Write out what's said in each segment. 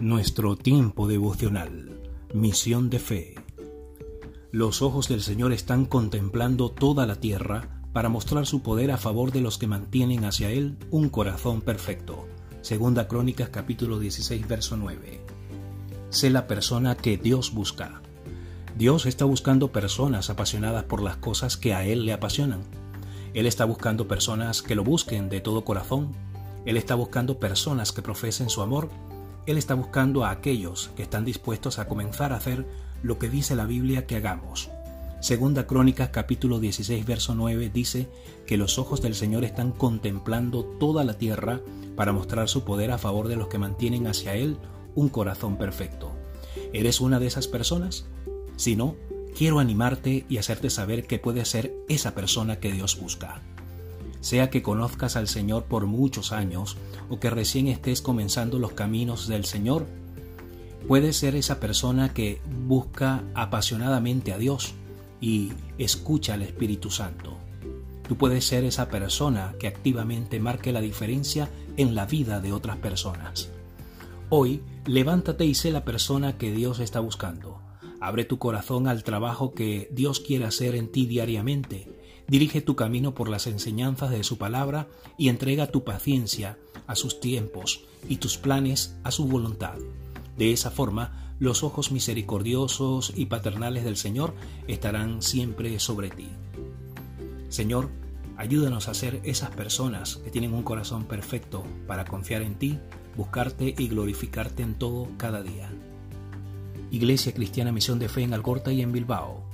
Nuestro tiempo devocional. Misión de fe. Los ojos del Señor están contemplando toda la tierra para mostrar su poder a favor de los que mantienen hacia Él un corazón perfecto. Segunda Crónicas capítulo 16 verso 9. Sé la persona que Dios busca. Dios está buscando personas apasionadas por las cosas que a Él le apasionan. Él está buscando personas que lo busquen de todo corazón. Él está buscando personas que profesen su amor él está buscando a aquellos que están dispuestos a comenzar a hacer lo que dice la Biblia que hagamos. Segunda Crónicas capítulo 16 verso 9 dice que los ojos del Señor están contemplando toda la tierra para mostrar su poder a favor de los que mantienen hacia Él un corazón perfecto. ¿Eres una de esas personas? Si no, quiero animarte y hacerte saber que puedes ser esa persona que Dios busca sea que conozcas al Señor por muchos años o que recién estés comenzando los caminos del Señor, puedes ser esa persona que busca apasionadamente a Dios y escucha al Espíritu Santo. Tú puedes ser esa persona que activamente marque la diferencia en la vida de otras personas. Hoy, levántate y sé la persona que Dios está buscando. Abre tu corazón al trabajo que Dios quiere hacer en ti diariamente Dirige tu camino por las enseñanzas de su palabra y entrega tu paciencia a sus tiempos y tus planes a su voluntad. De esa forma, los ojos misericordiosos y paternales del Señor estarán siempre sobre ti. Señor, ayúdanos a ser esas personas que tienen un corazón perfecto para confiar en ti, buscarte y glorificarte en todo cada día. Iglesia Cristiana Misión de Fe en Algorta y en Bilbao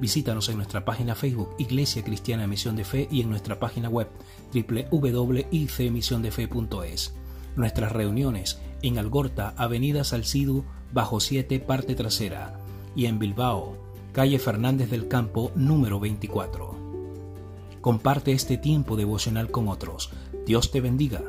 Visítanos en nuestra página Facebook Iglesia Cristiana Misión de Fe y en nuestra página web www.icmisiondefe.es. Nuestras reuniones en Algorta, Avenida Salcido, bajo 7, parte trasera, y en Bilbao, calle Fernández del Campo, número 24. Comparte este tiempo devocional con otros. Dios te bendiga